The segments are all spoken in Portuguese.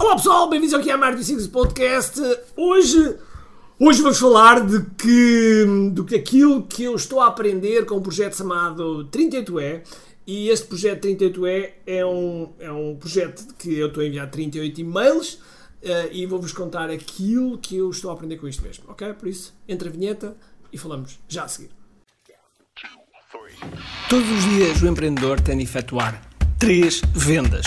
Olá pessoal, bem-vindos aqui à Martin Sings Podcast. Hoje, hoje vamos falar de que, do que aquilo que eu estou a aprender com um projeto chamado 38E. E este projeto 38E é um, é um projeto que eu estou a enviar 38 e-mails uh, e vou-vos contar aquilo que eu estou a aprender com isto mesmo, ok? Por isso, entre a vinheta e falamos já a seguir. Todos os dias o empreendedor tem de efetuar três vendas: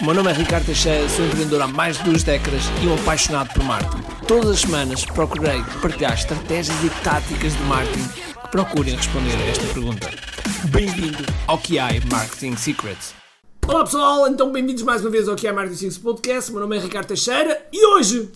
O meu nome é Ricardo Teixeira, sou empreendedor há mais de duas décadas e um apaixonado por marketing. Todas as semanas procurei partilhar estratégias e táticas de marketing que procurem responder a esta pergunta. Bem-vindo ao QI Marketing Secrets. Olá pessoal, então bem-vindos mais uma vez ao QI Marketing Secrets Podcast. O meu nome é Ricardo Teixeira e hoje,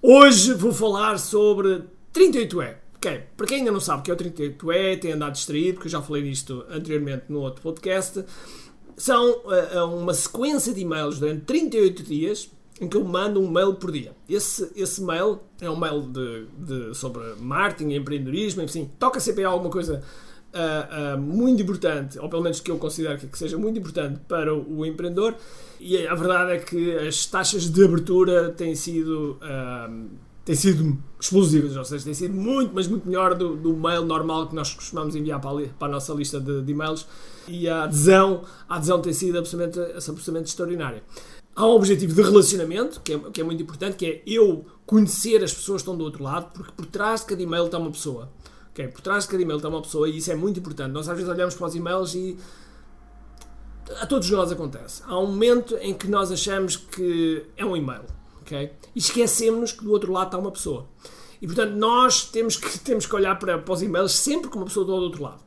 hoje vou falar sobre 38E. Ok, para quem ainda não sabe o que é o 38E, tem andado distraído, porque eu já falei disto anteriormente no outro podcast são uh, uma sequência de e-mails durante 38 dias em que eu mando um mail por dia. Esse, esse mail é um mail de, de sobre marketing, empreendedorismo, enfim, toca sempre alguma coisa uh, uh, muito importante, ou pelo menos que eu considero que, que seja muito importante para o, o, empreendedor. E a verdade é que as taxas de abertura têm sido. Têm sido explosivas, ou seja, têm sido muito, mas muito melhor do, do mail normal que nós costumamos enviar para a, para a nossa lista de, de, e-mails e a adesão, a adesão tem sido absolutamente, absolutamente extraordinária. Há um objetivo de relacionamento, que é, que é muito importante, que é eu conhecer as pessoas que estão do outro lado, porque por trás de cada e-mail está uma pessoa. Okay? Por trás de cada e-mail está uma pessoa e isso é muito importante. Nós às vezes olhamos para os e-mails e a todos nós acontece. Há um momento em que nós achamos que é um e-mail Okay? E esquecemos que do outro lado está uma pessoa. E portanto, nós temos que, temos que olhar para, para os e-mails sempre com uma pessoa do outro lado.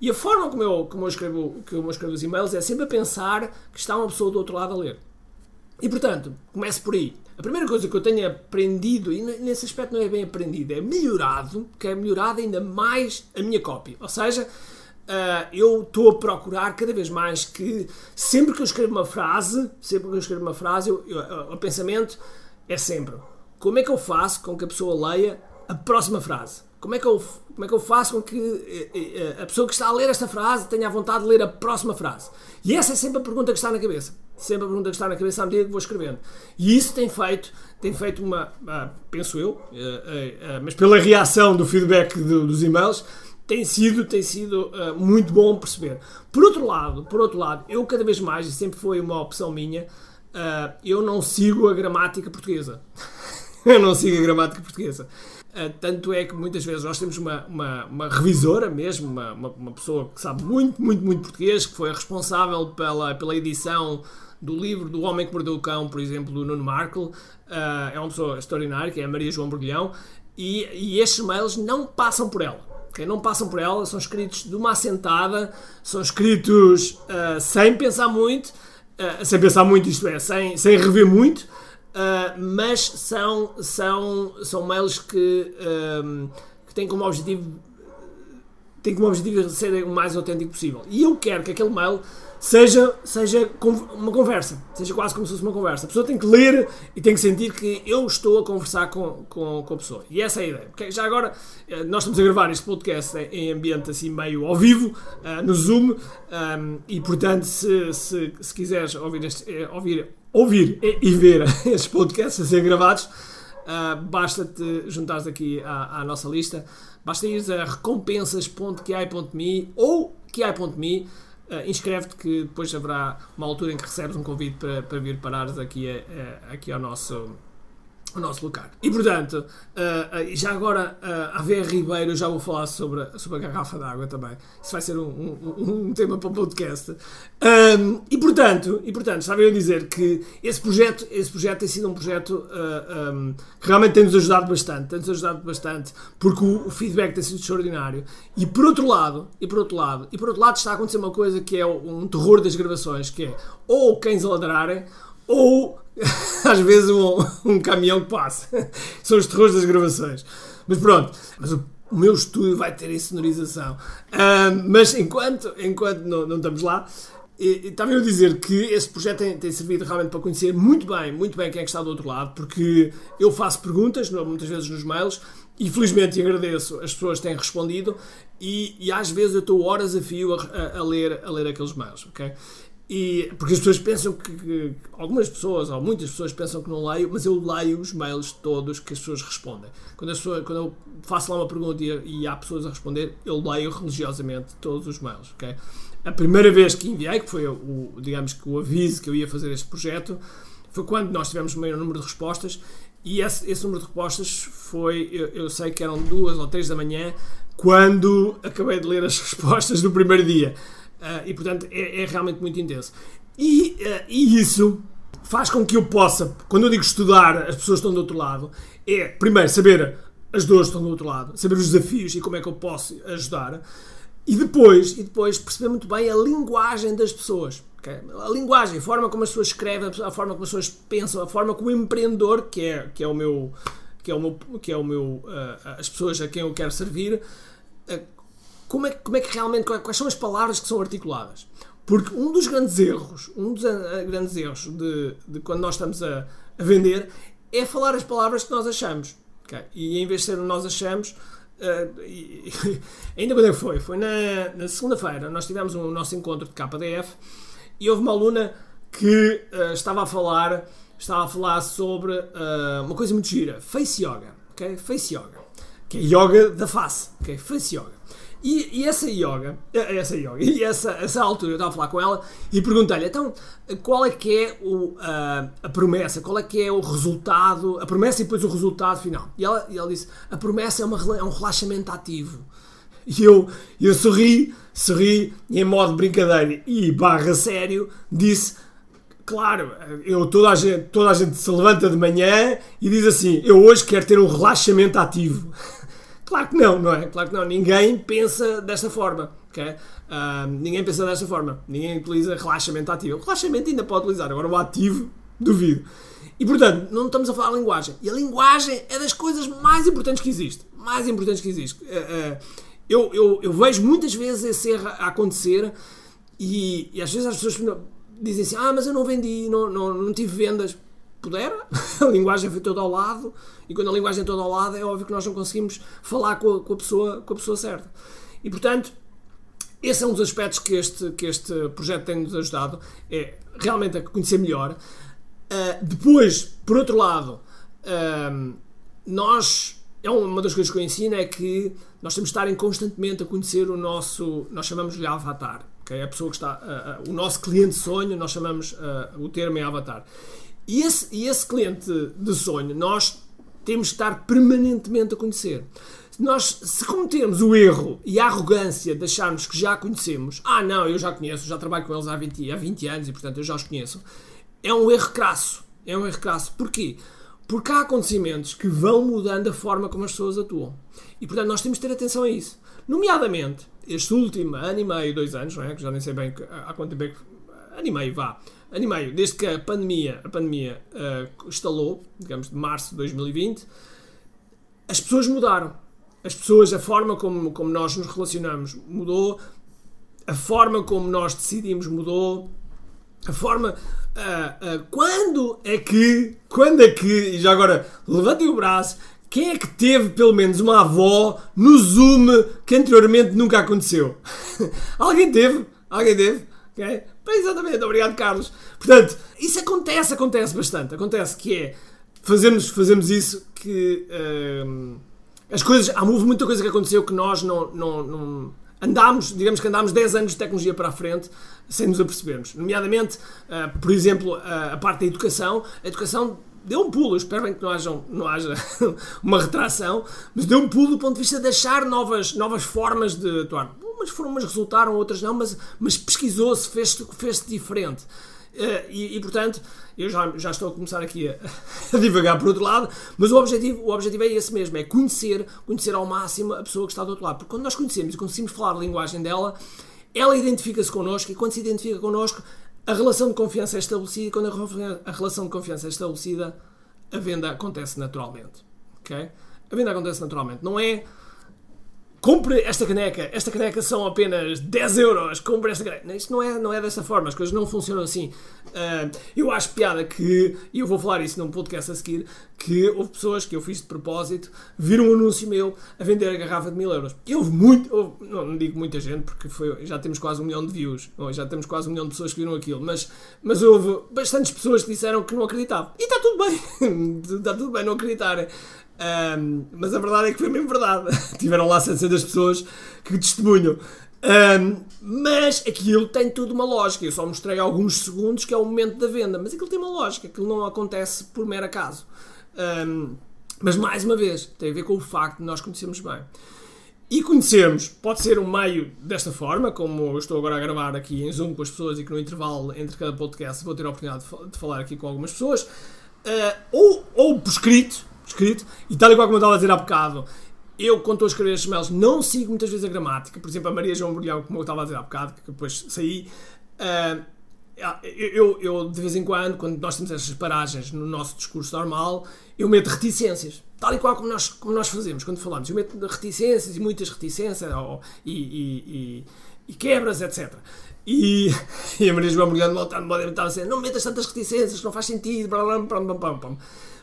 E a forma como eu, como eu, escrevo, como eu escrevo os e-mails é sempre a pensar que está uma pessoa do outro lado a ler. E portanto, comece por aí. A primeira coisa que eu tenho aprendido, e nesse aspecto não é bem aprendido, é melhorado, que é melhorado ainda mais a minha cópia. Ou seja, Uh, eu estou a procurar cada vez mais que sempre que eu escrevo uma frase, sempre que eu escrevo uma frase, o pensamento é sempre como é que eu faço com que a pessoa leia a próxima frase? Como é que eu, como é que eu faço com que eh, eh, a pessoa que está a ler esta frase tenha a vontade de ler a próxima frase? E essa é sempre a pergunta que está na cabeça. Sempre a pergunta que está na cabeça à medida que vou escrevendo. E isso tem feito, tem feito uma, ah, penso eu, ah, ah, mas pela reação do feedback dos e-mails, tem sido, tem sido muito bom perceber. Por outro lado, por outro lado, eu cada vez mais, e sempre foi uma opção minha, uh, eu não sigo a gramática portuguesa. eu não sigo a gramática portuguesa. Uh, tanto é que muitas vezes nós temos uma, uma, uma revisora mesmo, uma, uma, uma, pessoa que sabe muito, muito, muito português, que foi responsável pela, pela edição do livro do Homem que Mordeu o Cão, por exemplo, do Nuno Markle. Uh, é uma pessoa extraordinária, que é a Maria João Borgulhão, e, e estes mails não passam por ela. Okay? Não passam por ela, são escritos de uma assentada, são escritos uh, sem pensar muito, sem pensar muito, isto é, sem, sem rever muito, uh, mas são, são, são mails que, um, que têm como objetivo têm como objetivo ser o mais autêntico possível. E eu quero que aquele mail seja, seja uma conversa, seja quase como se fosse uma conversa. A pessoa tem que ler e tem que sentir que eu estou a conversar com, com, com a pessoa. E essa é a ideia. Porque já agora, eh, nós estamos a gravar este podcast em ambiente assim meio ao vivo, uh, no Zoom, ehm, e portanto, se, se, se quiseres ouvir, este, eh, ouvir, ouvir e ver estes podcasts a ser gravados, basta-te juntares aqui à, à nossa lista. Basta ir a recompensas.ki.me ou ki.me Uh, Inscreve-te que depois haverá uma altura em que recebes um convite para, para vir parares aqui, a, a, aqui ao nosso o nosso lugar. E portanto, uh, uh, já agora, uh, a VR Ribeiro, já vou falar sobre, sobre a garrafa d'água também. Isso vai ser um, um, um tema para o podcast. Um, e portanto, e portanto, estava eu a dizer que esse projeto, esse projeto tem sido um projeto um, que realmente tem-nos ajudado bastante. Tem-nos ajudado bastante porque o, o, feedback tem sido extraordinário. E por outro lado, e por outro lado, e por outro lado está a acontecer uma coisa que é um terror das gravações, que é ou cães a ladrarem, ou às vezes um, um caminhão que passa. São os terrores das gravações. Mas pronto, mas o, o meu estúdio vai ter insonorização. Uh, mas enquanto, enquanto não, não estamos lá, estava eu a dizer que esse projeto tem, tem, servido realmente para conhecer muito bem, muito bem quem é que está do outro lado, porque eu faço perguntas, muitas vezes nos mails, e felizmente agradeço as pessoas têm respondido, e, e às vezes eu estou horas a fio a, a, a, ler, a ler aqueles mails, ok? E, porque as pessoas pensam que, que, Algumas pessoas, ou muitas pessoas pensam que não leio, mas eu leio os mails todos que as pessoas respondem. Quando, quando eu faço lá uma pergunta e, e há pessoas a responder, eu leio religiosamente todos os mails? A primeira vez que enviei, que foi o, digamos que o aviso que eu ia fazer este projeto, foi quando nós tivemos o maior número de respostas e esse, esse número de respostas foi, eu, eu, sei que eram duas ou três da manhã, quando acabei de ler as respostas do primeiro dia. Uh, e portanto é, é, realmente muito intenso. E, uh, e isso faz com que eu possa, quando eu digo estudar as pessoas estão do outro lado, é primeiro saber as dores estão do outro lado, saber os desafios e como é que eu posso ajudar. E depois, e depois perceber muito bem a linguagem das pessoas. A linguagem, a forma como as pessoas escrevem, a forma como as pessoas pensam, a forma como o empreendedor, que é, que é o meu. Que é o meu, que é o meu uh, as pessoas a quem eu quero servir, como, é, como é que realmente, quais são as palavras que são articuladas? Porque um dos grandes erros, um dos uh, grandes erros de, de quando nós estamos a, a, vender é falar as palavras que nós achamos. Okay? E em vez de ser nós achamos, Uh, e, ainda quando é que foi? Foi na, na segunda-feira. Nós tivemos o um, nosso encontro de KDF e houve uma aluna que uh, estava a falar estava a falar sobre uh, uma coisa muito gira, face yoga, ok? Face yoga, que é yoga da face, ok? Face yoga. E, e, essa yoga, eh, essa yoga, e essa, essa altura eu estava a falar com ela e perguntei-lhe, então, qual é que é o, a, a promessa, qual é que é o resultado, a promessa e depois o resultado final. E ela, e ela disse, a promessa é, uma, é um relaxamento ativo. E eu, eu sorri, sorri, e em modo brincadeira e barra sério, disse, claro, eu, toda, a gente, toda a gente se levanta de manhã e diz assim, eu hoje quero ter um relaxamento ativo. Claro que não, não é? Claro que não. Ninguém pensa desta forma. Okay? Uh, ninguém pensa desta forma. Ninguém utiliza relaxamento ativo. O relaxamento ainda pode utilizar, agora o ativo, duvido. E portanto, não estamos a falar a linguagem. E a linguagem é das coisas mais importantes que existe. Mais importantes que existe. Uh, uh, eu, eu, eu, vejo muitas vezes esse erro a acontecer e, e às vezes as pessoas dizem assim: Ah, mas eu não vendi, não, não, não tive vendas puder, a linguagem foi toda ao lado, e quando a linguagem é toda ao lado, é óbvio que nós não conseguimos falar com a, com a, pessoa, com a pessoa certa. E portanto, esse é um dos aspectos que este, que este projeto tem-nos ajudado, é realmente a conhecer melhor. Uh, depois, por outro lado, uh, nós. É uma das coisas que eu ensino é que nós temos de estar constantemente a conhecer o nosso. Nós chamamos-lhe avatar. Okay? A pessoa que está. Uh, o nosso cliente sonho, nós chamamos. o termo é avatar. E esse, e esse cliente de sonho, nós temos que estar permanentemente a conhecer. Nós, se cometermos o erro e a arrogância de acharmos que já conhecemos, ah, não, eu já conheço, já trabalho com eles há 20, há 20 anos e, portanto, eu já os conheço, é um erro crasso. É um erro crasso. Porquê? Porque há acontecimentos que vão mudando a forma como as pessoas atuam. E, portanto, nós temos de ter atenção a isso. Nomeadamente, este último ano e meio, dois anos, não é? que já nem sei bem há quanto tempo é que. Ano e meio, vá ano e meio, desde que a pandemia, a pandemia uh, digamos, de março de 2020, as pessoas mudaram. As pessoas, a forma como, como nós nos relacionamos mudou, a forma como nós decidimos mudou, a forma. Uh, uh, quando é que. Quando é que. E já agora, levantem o braço. Quem é que teve pelo menos uma avó no Zoom que anteriormente nunca aconteceu? Alguém teve? Alguém teve? Okay? Exatamente, obrigado Carlos. Portanto, isso acontece, acontece bastante. Acontece que é, fazemos, fazemos isso que hum, as coisas, há muita coisa que aconteceu que nós não, não, não andámos, digamos que andámos 10 anos de tecnologia para a frente sem nos apercebermos. Nomeadamente, uh, por exemplo, uh, a parte da educação. A educação deu um pulo, eu espero bem que não, hajam, não haja uma retração, mas deu um pulo do ponto de vista de achar novas, novas formas de atuar. Umas foram, umas resultaram, outras não, mas, mas pesquisou-se, fez-se fez diferente. Uh, e, e, portanto, eu já, já estou a começar aqui a, a, divagar por outro lado, mas o objetivo, o objetivo é esse mesmo: é conhecer, conhecer ao máximo a pessoa que está do outro lado. Porque quando nós conhecemos e conseguimos falar a linguagem dela, ela identifica-se connosco e quando se identifica connosco, a relação de confiança é estabelecida e quando a, relação de confiança é estabelecida, a venda acontece naturalmente. Okay? A venda acontece naturalmente. Não é compre esta caneca, esta caneca são apenas 10 euros, compre esta caneca. Isto não é, não é dessa forma, as coisas não funcionam assim. Uh, eu acho piada que, e eu vou falar isso num podcast a seguir, que houve pessoas que eu fiz de propósito, viram um anúncio meu a vender a garrafa de mil euros. E houve muito, houve, não, não, digo muita gente, porque foi, já temos quase um milhão de views, ou já temos quase um milhão de pessoas que viram aquilo, mas, mas houve bastantes pessoas que disseram que não acreditavam. E está tudo bem, está tudo bem não acreditarem. Um, mas a verdade é que foi mesmo verdade. Tiveram lá 700 pessoas que testemunham. Um, mas aquilo tem tudo uma lógica. Eu só mostrei alguns segundos que é o momento da venda, mas aquilo tem uma lógica, aquilo não acontece por mero acaso. Um, mas mais uma vez, tem a ver com o facto de nós conhecermos bem. E conhecermos pode ser um meio desta forma, como eu estou agora a gravar aqui em Zoom com as pessoas e que no intervalo entre cada podcast vou ter a oportunidade de falar aqui com algumas pessoas, uh, ou, ou por escrito, escrito, e tal e qual como eu estava a dizer há bocado, eu, quando estou a escrever estes mails, não sigo muitas vezes a gramática. Por exemplo, a Maria João Brilhão, como eu estava a dizer há bocado, que depois saí. Uh, eu, eu, de vez em quando, quando nós temos estas paragens no nosso discurso normal, eu meto reticências. Tal e qual como nós, como nós fazemos quando falamos. Eu meto reticências e muitas reticências ou, e, e, e, e quebras, etc. E, e a Maria João Brilhão estava a dizer: não metas tantas reticências, não faz sentido. Blá, blá, blá, blá, blá, blá.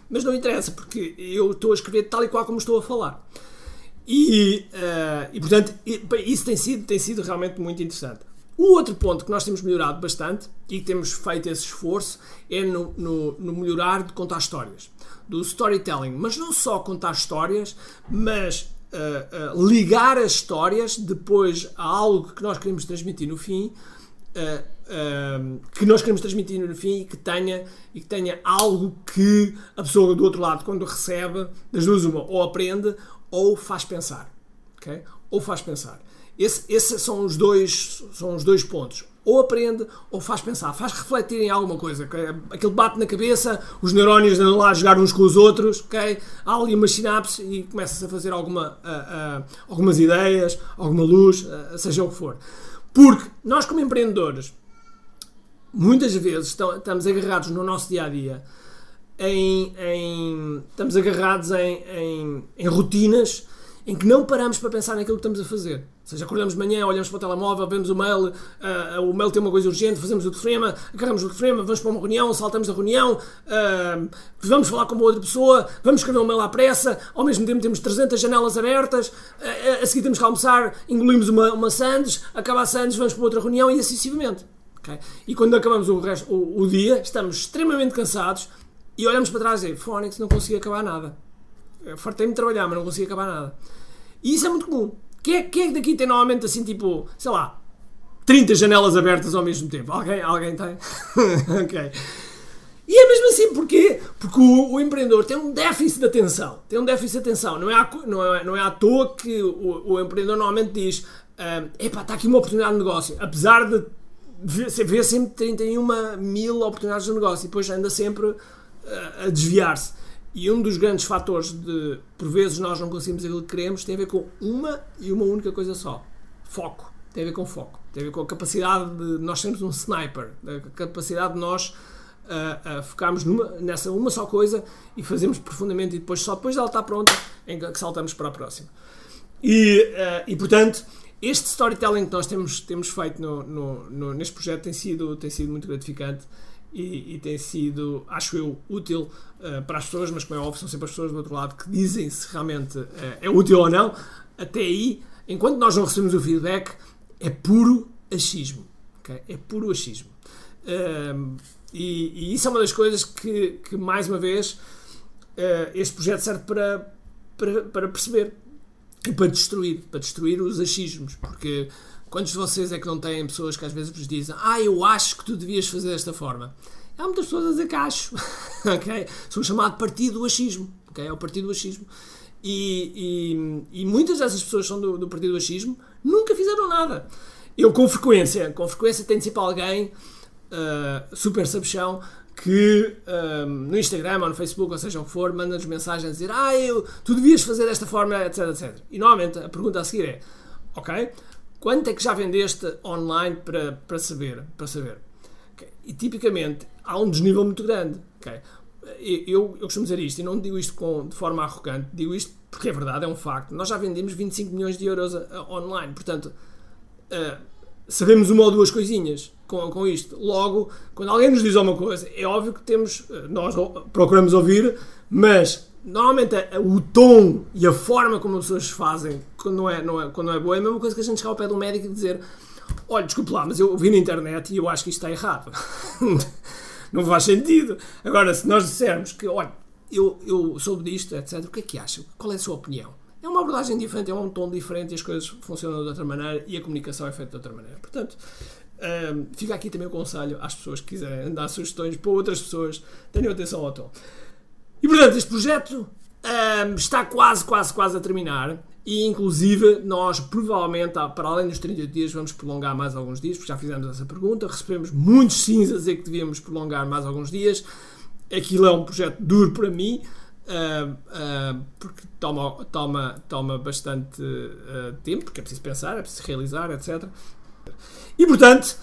Mas não interessa, porque eu estou a escrever tal e qual como estou a falar. E, uh, e portanto, isso tem sido, tem sido realmente muito interessante. O outro ponto que nós temos melhorado bastante e que temos feito esse esforço é no, no, no, melhorar de contar histórias, do storytelling. Mas não só contar histórias, mas uh, uh, ligar as histórias depois a algo que nós queremos transmitir no fim que nós queremos transmitir no fim e que tenha, e que tenha algo que a pessoa do outro lado, quando recebe, das duas uma, ou aprende ou faz pensar. Okay? Ou faz pensar. Esse, esses são os, dois, são os dois pontos. Ou aprende ou faz pensar, faz refletir em alguma coisa. Okay? Aquilo bate na cabeça, os neurónios andam lá a jogar uns com os outros, okay? há ali uma sinapse e começa-se a fazer alguma, uh, algumas ideias, alguma luz, seja o que for. Porque nós, como empreendedores, muitas vezes estamos agarrados no nosso dia a dia em, em estamos agarrados em, em, em, rotinas em que não paramos para pensar naquilo que estamos a fazer. Seja, acordamos de manhã, olhamos para o telemóvel, vemos o mail, uh, o mail tem uma coisa urgente, fazemos o telefonema, agarramos o telefonema, vamos para uma reunião, saltamos da reunião, uh, vamos falar com uma outra pessoa, vamos escrever um mail à pressa, ao mesmo tempo temos 300 janelas abertas, uh, a seguir temos que almoçar, engolimos uma, uma sandes, acaba a sandes, vamos para outra reunião e assim sucessivamente. Okay? E quando acabamos o, resto, o, o, dia, estamos extremamente cansados e olhamos para trás e Fónix, não consegui acabar nada. Fartei-me de trabalhar, mas não consegui acabar nada. E isso é muito comum. Quem é, quem é que daqui tem normalmente assim, tipo, sei lá, 30 janelas abertas ao mesmo tempo? Alguém, alguém tem? ok. E é mesmo assim, porquê? Porque o, o, empreendedor tem um déficit de atenção. Tem um déficit de atenção. Não é à, não é, não é à toa que o, o empreendedor normalmente diz: uh, epá, está aqui uma oportunidade de negócio. Apesar de ver sempre 31 mil oportunidades de negócio e depois anda sempre uh, a desviar-se. E um dos grandes fatores de, por vezes, nós não conseguimos aquilo que queremos tem a ver com uma e uma única coisa só: foco. Tem a ver com foco. Tem a ver com a capacidade de nós sermos um sniper, a capacidade de nós uh, focarmos numa, nessa uma só coisa e fazemos profundamente e depois, só depois dela estar pronta, em que saltamos para a próxima. E, uh, e portanto, este storytelling que nós temos, temos feito no, no, no, neste projeto tem sido, tem sido muito gratificante e, e tem sido, acho eu, útil uh, para as pessoas, mas como é óbvio, são sempre as pessoas do outro lado que dizem se realmente uh, é útil ou não. Até aí, enquanto nós não recebemos o feedback, é puro achismo. Okay? É puro achismo. Uh, e, e, isso é uma das coisas que, que mais uma vez, este projeto serve para, para, para perceber para destruir, para destruir os achismos, porque Quantos de vocês é que não têm pessoas que às vezes vos dizem Ah, eu acho que tu devias fazer desta forma? Há muitas pessoas a dizer que acho. okay? Sou chamado partido do achismo. Okay? É o partido do achismo. E, e, e muitas dessas pessoas são do, do partido do achismo, nunca fizeram nada. Eu, com frequência, com frequência, tenho sempre alguém uh, super sabichão que uh, no Instagram ou no Facebook, ou seja o que for, manda-nos mensagens a dizer ah, eu, tu devias fazer desta forma, etc, etc. E normalmente a pergunta a seguir é ok, Quanto é que já vendeste online para, para saber? Para saber? Okay. E tipicamente há um desnível muito grande. Okay. eu, eu costumo dizer isto, e não digo isto com, de forma arrogante, digo isto porque é verdade, é um facto. Nós já vendemos 25 milhões de euros a, a, online, portanto, uh, sabemos uma ou duas coisinhas com, com isto. Logo, quando alguém nos diz alguma coisa, é óbvio que temos, nós procuramos ouvir, mas normalmente o tom e a forma como as pessoas fazem quando não é, não é, quando não é boa é a mesma coisa que a gente chegar ao pé do médico e dizer olha, desculpe lá, mas eu vi na internet e eu acho que isto está errado. não faz sentido. Agora, se nós dissermos que, olha, eu, eu soube disto, etc., o que é que acha? Qual é a sua opinião? É uma abordagem diferente, é um tom diferente e as coisas funcionam de outra maneira e a comunicação é feita de outra maneira. Portanto, um, fica aqui também o conselho às pessoas que quiserem dar sugestões para outras pessoas, tenham atenção ao tom. E portanto, este projeto um, está quase, quase, quase a terminar. E inclusive nós provavelmente, para além dos 38 dias, vamos prolongar mais alguns dias, porque já fizemos essa pergunta. Recebemos muitos sims a dizer que devíamos prolongar mais alguns dias. Aquilo é um projeto duro para mim, uh, uh, porque toma, toma, toma bastante uh, tempo, porque é preciso pensar, é preciso realizar, etc. E portanto,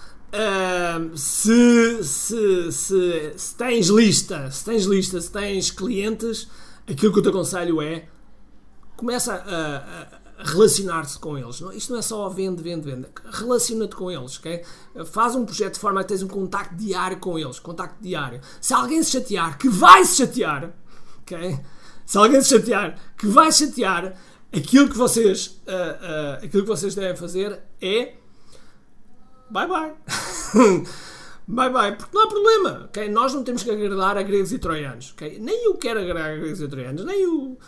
se, se, se, se tens lista, se tens lista, se tens clientes, aquilo que eu te aconselho é começa a, a relacionar-se com eles. Não, isto não é só vende, vende, vende. Relaciona-te com eles, ok? Faz um projeto de forma a tens um contacto diário com eles, contacto diário. Se alguém se chatear, que vai se chatear, ok? Se alguém se chatear, que vai chatear, aquilo que vocês, uh, uh, aquilo que vocês devem fazer é bye bye. bye bye, porque não há problema, ok? Nós não temos que agradar a gregos e troianos, ok? Nem eu quero agradar a gregos e troianos, nem o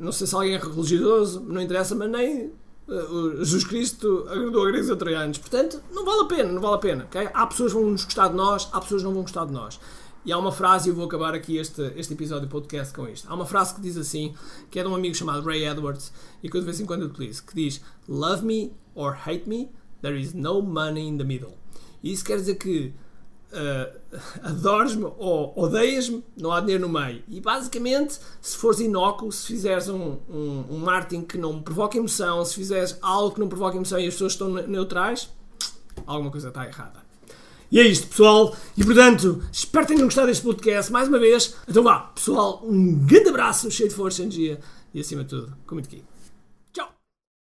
não sei se alguém é religioso, não interessa, mas nem uh, Jesus Cristo agradou a gregos e troianos. Portanto, não vale a pena, não vale a pena. Okay? Há pessoas que vão nos gostar de nós, há pessoas que não vão gostar de nós. E há uma frase, e eu vou acabar aqui este, este episódio do podcast com isto. Há uma frase que diz assim, que é de um amigo chamado Ray Edwards, e que eu de vez em quando utilizo, que diz Love me or hate me, there is no money in the middle. E isso quer dizer que uh, adoras-me ou odeias-me, não há dinheiro no meio. E basicamente, se fores inócuo, se fizeres um, um, um marketing que não provoca emoção, se fizeres algo que não provoca emoção e as pessoas estão neutrais, alguma coisa está errada. E é isto, pessoal. E portanto, espero que tenham gostado deste podcast mais uma vez. Então vá, pessoal, um grande abraço, cheio de força, energia e acima de tudo, com muito aqui.